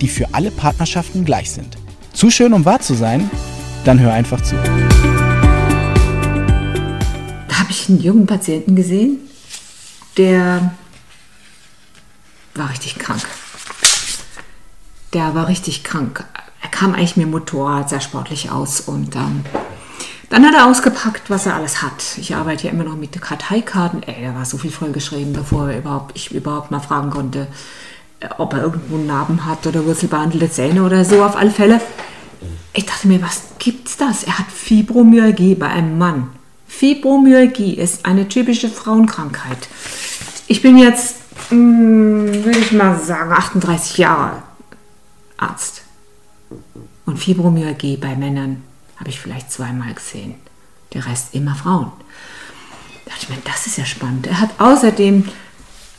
die für alle Partnerschaften gleich sind. Zu schön, um wahr zu sein? Dann hör einfach zu. Da habe ich einen jungen Patienten gesehen, der war richtig krank. Der war richtig krank. Er kam eigentlich mit dem Motorrad sehr sportlich aus und ähm, dann hat er ausgepackt, was er alles hat. Ich arbeite ja immer noch mit Karteikarten. Ey, da war so viel vollgeschrieben, bevor ich überhaupt mal fragen konnte, ob er irgendwo Narben hat oder wurzelbehandelte Zähne oder so, auf alle Fälle. Ich dachte mir, was gibt's das? Er hat Fibromyalgie bei einem Mann. Fibromyalgie ist eine typische Frauenkrankheit. Ich bin jetzt, hm, würde ich mal sagen, 38 Jahre Arzt. Und Fibromyalgie bei Männern habe ich vielleicht zweimal gesehen. Der Rest immer Frauen. Da dachte ich mir, das ist ja spannend. Er hat außerdem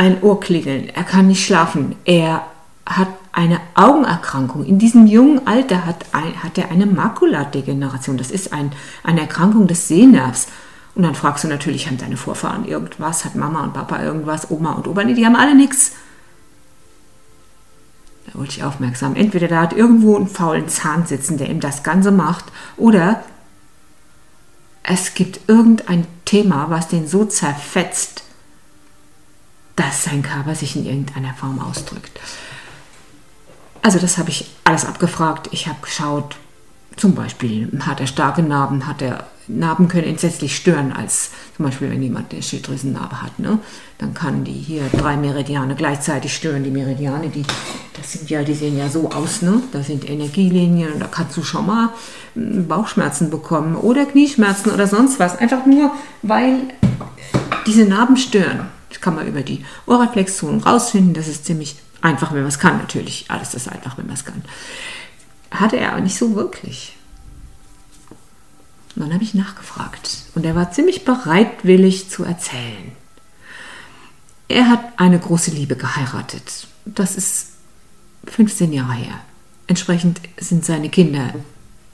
ein Ohrklingeln, er kann nicht schlafen, er hat eine Augenerkrankung. In diesem jungen Alter hat, ein, hat er eine Makuladegeneration. Das ist ein, eine Erkrankung des Sehnervs. Und dann fragst du natürlich, haben deine Vorfahren irgendwas? Hat Mama und Papa irgendwas? Oma und Opa? Nee, die haben alle nichts. Da wollte ich aufmerksam. Entweder da hat irgendwo einen faulen Zahn sitzen, der ihm das Ganze macht, oder es gibt irgendein Thema, was den so zerfetzt, dass sein Körper sich in irgendeiner Form ausdrückt. Also das habe ich alles abgefragt. Ich habe geschaut, zum Beispiel hat er starke Narben, hat er Narben können entsetzlich stören, als zum Beispiel wenn jemand eine Schilddrüsennarbe hat, ne? dann kann die hier drei Meridiane gleichzeitig stören. Die Meridiane, die, das sind ja, die sehen ja so aus, ne? Da sind Energielinien da kannst du schon mal hm, Bauchschmerzen bekommen oder Knieschmerzen oder sonst was. Einfach nur, weil diese Narben stören. Kann man über die Ohrreflexzonen rausfinden. Das ist ziemlich einfach, wenn man es kann. Natürlich, alles ist einfach, wenn man es kann. Hatte er aber nicht so wirklich. Und dann habe ich nachgefragt und er war ziemlich bereitwillig zu erzählen. Er hat eine große Liebe geheiratet. Das ist 15 Jahre her. Entsprechend sind seine Kinder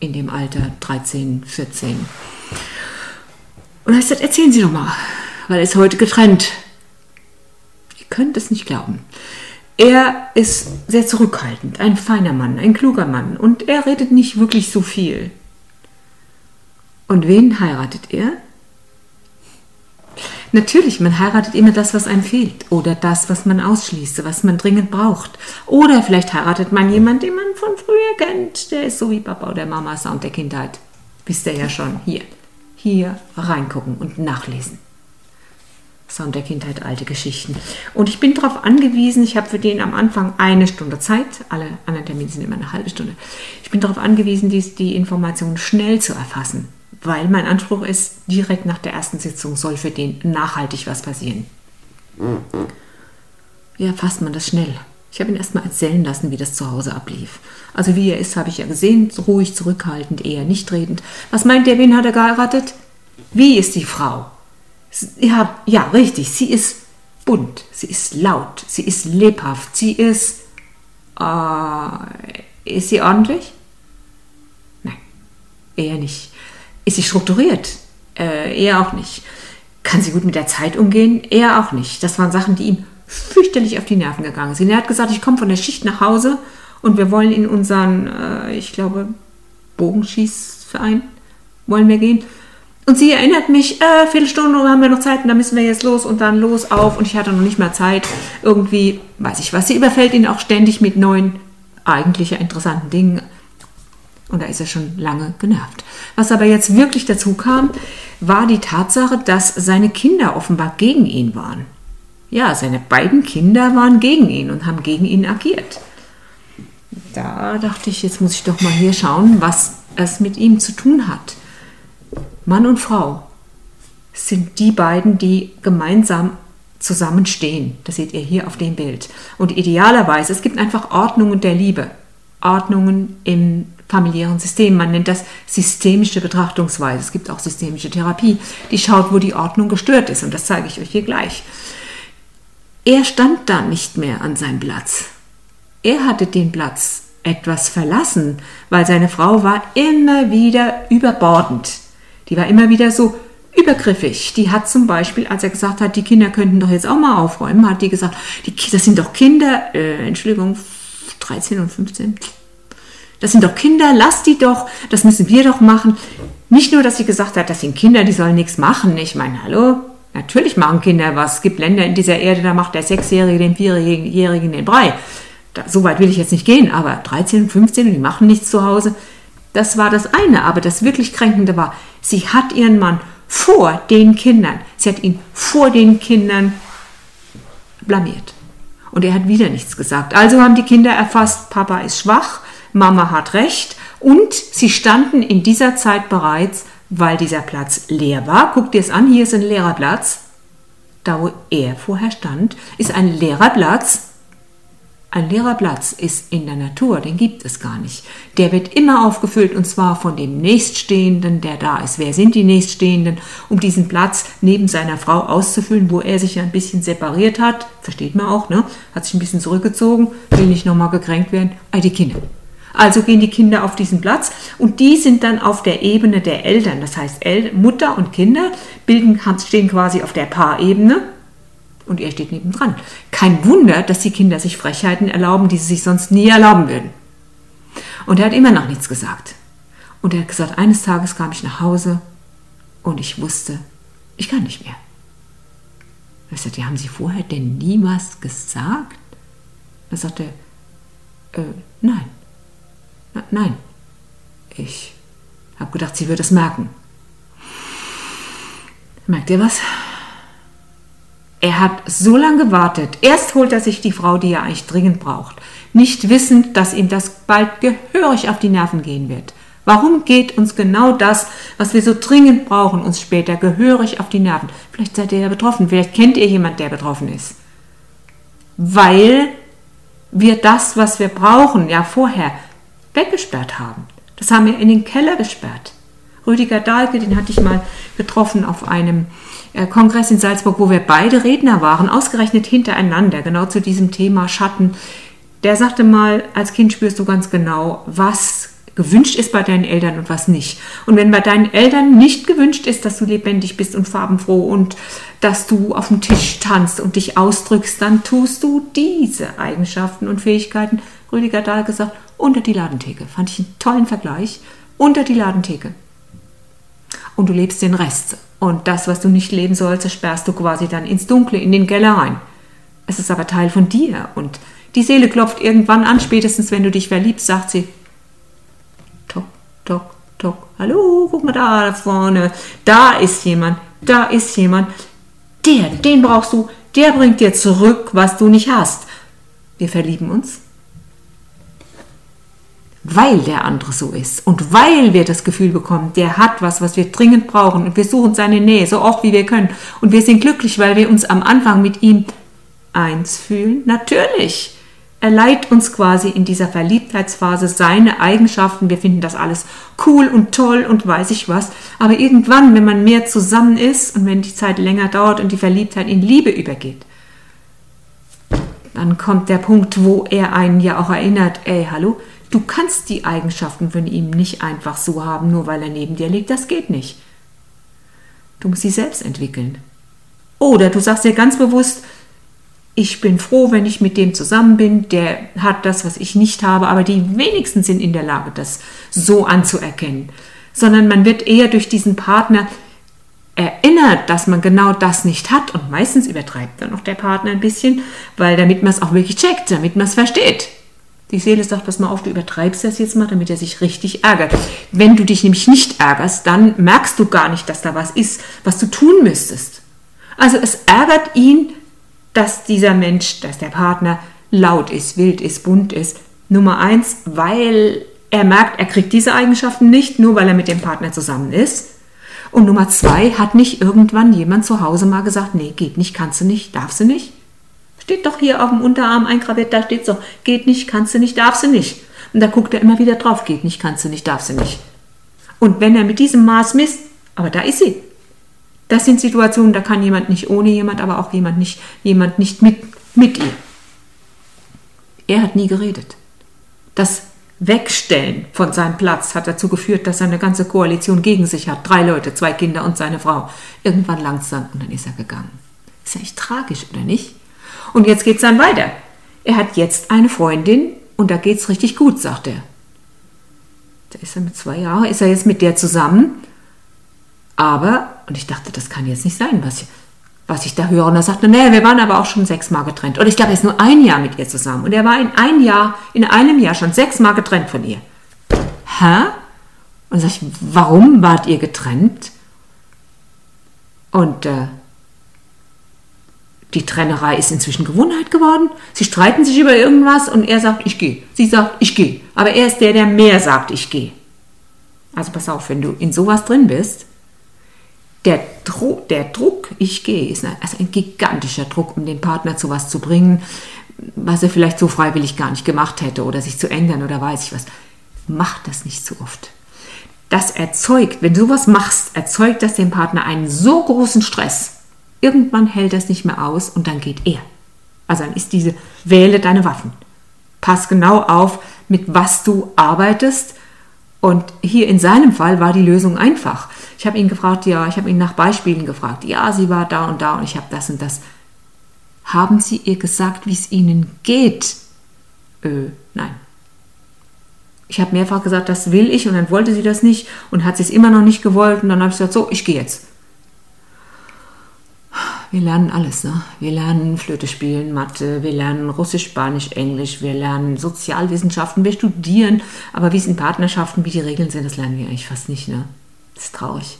in dem Alter 13, 14. Und er hat gesagt, erzählen Sie doch mal, weil er ist heute getrennt könnt es nicht glauben. Er ist sehr zurückhaltend, ein feiner Mann, ein kluger Mann und er redet nicht wirklich so viel. Und wen heiratet er? Natürlich, man heiratet immer das, was einem fehlt oder das, was man ausschließt, was man dringend braucht. Oder vielleicht heiratet man jemanden, den man von früher kennt. Der ist so wie Papa oder Mama Sound der Kindheit. Wisst ihr ja schon. Hier, hier reingucken und nachlesen. Sound der Kindheit, alte Geschichten. Und ich bin darauf angewiesen, ich habe für den am Anfang eine Stunde Zeit, alle anderen Termine sind immer eine halbe Stunde. Ich bin darauf angewiesen, die, die Informationen schnell zu erfassen, weil mein Anspruch ist, direkt nach der ersten Sitzung soll für den nachhaltig was passieren. Wie erfasst man das schnell? Ich habe ihn erstmal erzählen lassen, wie das zu Hause ablief. Also wie er ist, habe ich ja gesehen, ruhig, zurückhaltend, eher nicht redend. Was meint der, wen hat er geheiratet? Wie ist die Frau? Ja, ja, richtig. Sie ist bunt, sie ist laut, sie ist lebhaft, sie ist. Äh, ist sie ordentlich? Nein, eher nicht. Ist sie strukturiert? Äh, eher auch nicht. Kann sie gut mit der Zeit umgehen? Eher auch nicht. Das waren Sachen, die ihm fürchterlich auf die Nerven gegangen sind. Er hat gesagt, ich komme von der Schicht nach Hause und wir wollen in unseren, äh, ich glaube, Bogenschießverein wollen wir gehen. Und sie erinnert mich, äh, Viertelstunde haben wir noch Zeit und dann müssen wir jetzt los und dann los auf. Und ich hatte noch nicht mehr Zeit. Irgendwie, weiß ich was. Sie überfällt ihn auch ständig mit neuen, eigentlich interessanten Dingen. Und da ist er schon lange genervt. Was aber jetzt wirklich dazu kam, war die Tatsache, dass seine Kinder offenbar gegen ihn waren. Ja, seine beiden Kinder waren gegen ihn und haben gegen ihn agiert. Da dachte ich, jetzt muss ich doch mal hier schauen, was es mit ihm zu tun hat. Mann und Frau sind die beiden, die gemeinsam zusammenstehen. Das seht ihr hier auf dem Bild. Und idealerweise, es gibt einfach Ordnungen der Liebe. Ordnungen im familiären System. Man nennt das systemische Betrachtungsweise. Es gibt auch systemische Therapie, die schaut, wo die Ordnung gestört ist. Und das zeige ich euch hier gleich. Er stand da nicht mehr an seinem Platz. Er hatte den Platz etwas verlassen, weil seine Frau war immer wieder überbordend. Die war immer wieder so übergriffig. Die hat zum Beispiel, als er gesagt hat, die Kinder könnten doch jetzt auch mal aufräumen, hat die gesagt, die, das sind doch Kinder, äh, Entschuldigung, 13 und 15. Das sind doch Kinder, lass die doch, das müssen wir doch machen. Nicht nur, dass sie gesagt hat, das sind Kinder, die sollen nichts machen. Ich meine, hallo, natürlich machen Kinder was. Es gibt Länder in dieser Erde, da macht der Sechsjährige dem Vierjährigen den Brei. Da, so weit will ich jetzt nicht gehen, aber 13 und 15 und die machen nichts zu Hause. Das war das eine, aber das wirklich Kränkende war, sie hat ihren Mann vor den Kindern, sie hat ihn vor den Kindern blamiert. Und er hat wieder nichts gesagt. Also haben die Kinder erfasst, Papa ist schwach, Mama hat recht und sie standen in dieser Zeit bereits, weil dieser Platz leer war. Guck dir es an, hier ist ein leerer Platz. Da, wo er vorher stand, ist ein leerer Platz ein leerer Platz ist in der Natur, den gibt es gar nicht. Der wird immer aufgefüllt und zwar von dem Nächststehenden, der da ist. Wer sind die Nächststehenden, um diesen Platz neben seiner Frau auszufüllen, wo er sich ja ein bisschen separiert hat? Versteht man auch, ne? Hat sich ein bisschen zurückgezogen, will nicht nochmal gekränkt werden. Ah, die Kinder. Also gehen die Kinder auf diesen Platz und die sind dann auf der Ebene der Eltern. Das heißt, Mutter und Kinder bilden, stehen quasi auf der Paarebene und er steht nebendran. Kein Wunder, dass die Kinder sich Frechheiten erlauben, die sie sich sonst nie erlauben würden. Und er hat immer noch nichts gesagt. Und er hat gesagt, eines Tages kam ich nach Hause und ich wusste, ich kann nicht mehr. Ich sagte, haben Sie vorher denn nie was gesagt? Da sagte er, äh, nein, Na, nein. Ich habe gedacht, sie würde es merken. Merkt ihr was? Er hat so lange gewartet. Erst holt er sich die Frau, die er eigentlich dringend braucht, nicht wissend, dass ihm das bald gehörig auf die Nerven gehen wird. Warum geht uns genau das, was wir so dringend brauchen, uns später gehörig auf die Nerven? Vielleicht seid ihr ja betroffen, vielleicht kennt ihr jemand, der betroffen ist. Weil wir das, was wir brauchen, ja vorher weggesperrt haben. Das haben wir in den Keller gesperrt. Rüdiger Dahlke, den hatte ich mal getroffen auf einem Kongress in Salzburg, wo wir beide Redner waren, ausgerechnet hintereinander, genau zu diesem Thema Schatten. Der sagte mal, als Kind spürst du ganz genau, was gewünscht ist bei deinen Eltern und was nicht. Und wenn bei deinen Eltern nicht gewünscht ist, dass du lebendig bist und farbenfroh und dass du auf dem Tisch tanzt und dich ausdrückst, dann tust du diese Eigenschaften und Fähigkeiten, Rüdiger Dahl gesagt, unter die Ladentheke. Fand ich einen tollen Vergleich. Unter die Ladentheke. Und du lebst den Rest. Und das, was du nicht leben sollst, sperrst du quasi dann ins Dunkle, in den Keller rein. Es ist aber Teil von dir. Und die Seele klopft irgendwann an, spätestens wenn du dich verliebst, sagt sie, tok, tok, tok, hallo, guck mal da vorne, da ist jemand, da ist jemand, der, den brauchst du, der bringt dir zurück, was du nicht hast. Wir verlieben uns weil der andere so ist und weil wir das Gefühl bekommen, der hat was, was wir dringend brauchen und wir suchen seine Nähe so oft wie wir können und wir sind glücklich, weil wir uns am Anfang mit ihm eins fühlen. Natürlich. Er leiht uns quasi in dieser Verliebtheitsphase seine Eigenschaften. Wir finden das alles cool und toll und weiß ich was. Aber irgendwann, wenn man mehr zusammen ist und wenn die Zeit länger dauert und die Verliebtheit in Liebe übergeht, dann kommt der Punkt, wo er einen ja auch erinnert, ey, hallo, Du kannst die Eigenschaften von ihm nicht einfach so haben, nur weil er neben dir liegt. Das geht nicht. Du musst sie selbst entwickeln. Oder du sagst dir ganz bewusst, ich bin froh, wenn ich mit dem zusammen bin, der hat das, was ich nicht habe, aber die wenigsten sind in der Lage, das so anzuerkennen. Sondern man wird eher durch diesen Partner erinnert, dass man genau das nicht hat und meistens übertreibt dann noch der Partner ein bisschen, weil damit man es auch wirklich checkt, damit man es versteht. Die Seele sagt, pass mal auf, du übertreibst das jetzt mal, damit er sich richtig ärgert. Wenn du dich nämlich nicht ärgerst, dann merkst du gar nicht, dass da was ist, was du tun müsstest. Also es ärgert ihn, dass dieser Mensch, dass der Partner laut ist, wild ist, bunt ist. Nummer eins, weil er merkt, er kriegt diese Eigenschaften nicht, nur weil er mit dem Partner zusammen ist. Und Nummer zwei, hat nicht irgendwann jemand zu Hause mal gesagt, nee, geht nicht, kannst du nicht, darfst du nicht? Steht doch hier auf dem Unterarm eingraviert, da steht so, geht nicht, kannst du nicht, darfst du nicht. Und da guckt er immer wieder drauf, geht nicht, kannst du nicht, darfst du nicht. Und wenn er mit diesem Maß misst, aber da ist sie. Das sind Situationen, da kann jemand nicht ohne jemand, aber auch jemand nicht, jemand nicht mit, mit ihr. Er hat nie geredet. Das Wegstellen von seinem Platz hat dazu geführt, dass er eine ganze Koalition gegen sich hat. Drei Leute, zwei Kinder und seine Frau. Irgendwann langsam und dann ist er gegangen. Ist ja echt tragisch, oder nicht? Und jetzt geht es dann weiter. Er hat jetzt eine Freundin und da geht es richtig gut, sagt er. Da ist er mit zwei Jahren, ist er jetzt mit der zusammen. Aber, und ich dachte, das kann jetzt nicht sein, was ich, was ich da höre. Und er sagte, nee, wir waren aber auch schon sechsmal getrennt. Und ich glaube, er ist nur ein Jahr mit ihr zusammen. Und er war in ein Jahr, in einem Jahr schon sechsmal getrennt von ihr. Hä? Und sag ich, warum wart ihr getrennt? Und äh, die Trennerei ist inzwischen Gewohnheit geworden. Sie streiten sich über irgendwas und er sagt, ich gehe. Sie sagt, ich gehe. Aber er ist der, der mehr sagt, ich gehe. Also pass auf, wenn du in sowas drin bist, der, Dro der Druck, ich gehe, ist ein, also ein gigantischer Druck, um den Partner zu was zu bringen, was er vielleicht so freiwillig gar nicht gemacht hätte oder sich zu ändern oder weiß ich was. Mach das nicht zu oft. Das erzeugt, wenn du sowas machst, erzeugt das dem Partner einen so großen Stress. Irgendwann hält das nicht mehr aus und dann geht er. Also dann ist diese, wähle deine Waffen. Pass genau auf, mit was du arbeitest und hier in seinem Fall war die Lösung einfach. Ich habe ihn gefragt, ja, ich habe ihn nach Beispielen gefragt. Ja, sie war da und da und ich habe das und das. Haben Sie ihr gesagt, wie es Ihnen geht? Äh, nein. Ich habe mehrfach gesagt, das will ich und dann wollte sie das nicht und hat sie es immer noch nicht gewollt und dann habe ich gesagt, so, ich gehe jetzt. Wir lernen alles. Ne? Wir lernen Flöte spielen, Mathe, wir lernen Russisch, Spanisch, Englisch, wir lernen Sozialwissenschaften, wir studieren. Aber wie es in Partnerschaften, wie die Regeln sind, das lernen wir eigentlich fast nicht. Ne? Das ist traurig.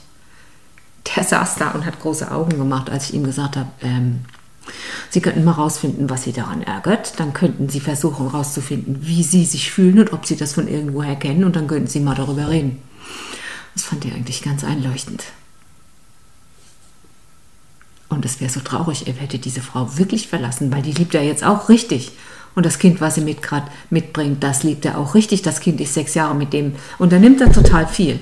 Der saß da und hat große Augen gemacht, als ich ihm gesagt habe, ähm, Sie könnten mal rausfinden, was Sie daran ärgert. Dann könnten Sie versuchen herauszufinden, wie Sie sich fühlen und ob Sie das von irgendwoher kennen. Und dann könnten Sie mal darüber reden. Das fand er eigentlich ganz einleuchtend. Und es wäre so traurig, er hätte diese Frau wirklich verlassen, weil die liebt er jetzt auch richtig. Und das Kind, was sie mit grad mitbringt, das liebt er auch richtig. Das Kind ist sechs Jahre mit dem und da nimmt er total viel.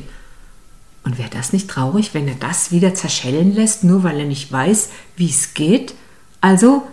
Und wäre das nicht traurig, wenn er das wieder zerschellen lässt, nur weil er nicht weiß, wie es geht? Also,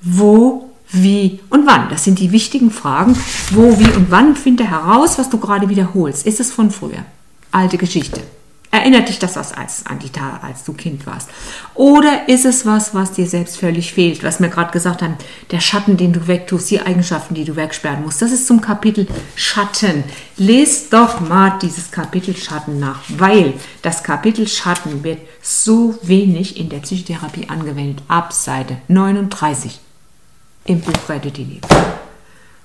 wo, wie und wann? Das sind die wichtigen Fragen. Wo, wie und wann finde heraus, was du gerade wiederholst. Ist es von früher? Alte Geschichte. Erinnert dich das was als, an die Tage, als du Kind warst? Oder ist es was, was dir selbst völlig fehlt? Was wir gerade gesagt haben, der Schatten, den du wegtust, die Eigenschaften, die du wegsperren musst. Das ist zum Kapitel Schatten. Lest doch mal dieses Kapitel Schatten nach, weil das Kapitel Schatten wird so wenig in der Psychotherapie angewendet. Ab Seite 39 im Buch Rette die Liebe.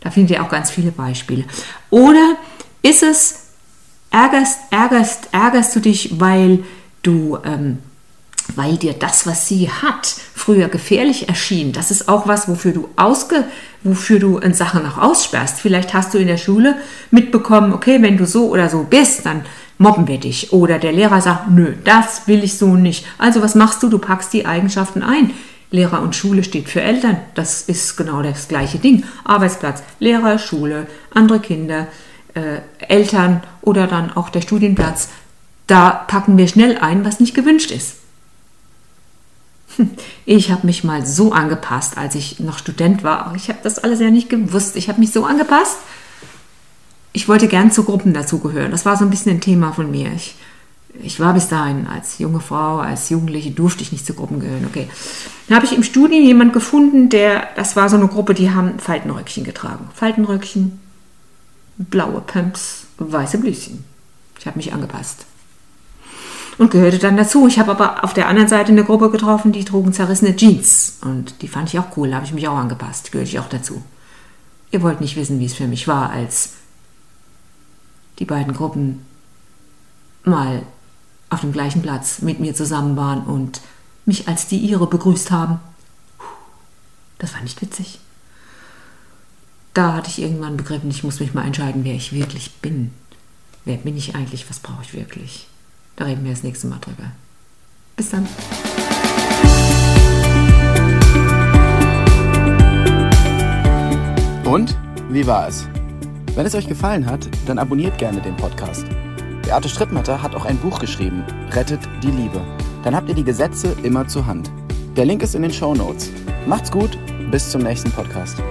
Da findet ihr auch ganz viele Beispiele. Oder ist es ärgerst, ärgerst, ärgerst du dich, weil du, ähm, weil dir das, was sie hat, früher gefährlich erschien. Das ist auch was, wofür du ausge, wofür du in Sachen auch aussperrst. Vielleicht hast du in der Schule mitbekommen, okay, wenn du so oder so bist, dann mobben wir dich. Oder der Lehrer sagt, nö, das will ich so nicht. Also was machst du? Du packst die Eigenschaften ein. Lehrer und Schule steht für Eltern. Das ist genau das gleiche Ding. Arbeitsplatz, Lehrer, Schule, andere Kinder, äh, Eltern oder dann auch der Studienplatz, da packen wir schnell ein, was nicht gewünscht ist. Ich habe mich mal so angepasst, als ich noch Student war. Ich habe das alles ja nicht gewusst. Ich habe mich so angepasst. Ich wollte gern zu Gruppen dazugehören. Das war so ein bisschen ein Thema von mir. Ich, ich war bis dahin als junge Frau, als Jugendliche durfte ich nicht zu Gruppen gehören. Okay. Dann habe ich im Studium jemanden gefunden, der, das war so eine Gruppe, die haben Faltenröckchen getragen. Faltenröckchen, blaue Pumps, weiße Blüschen. Ich habe mich angepasst. Und gehörte dann dazu. Ich habe aber auf der anderen Seite eine Gruppe getroffen, die trugen zerrissene Jeans. Und die fand ich auch cool, habe ich mich auch angepasst. Gehörte ich auch dazu. Ihr wollt nicht wissen, wie es für mich war, als die beiden Gruppen mal auf dem gleichen Platz mit mir zusammen waren und mich als die ihre begrüßt haben. Das war nicht witzig da hatte ich irgendwann begriffen, ich muss mich mal entscheiden, wer ich wirklich bin. Wer bin ich eigentlich? Was brauche ich wirklich? Da reden wir das nächste Mal drüber. Bis dann. Und? Wie war es? Wenn es euch gefallen hat, dann abonniert gerne den Podcast. Beate Strittmatter hat auch ein Buch geschrieben, Rettet die Liebe. Dann habt ihr die Gesetze immer zur Hand. Der Link ist in den Show Notes. Macht's gut, bis zum nächsten Podcast.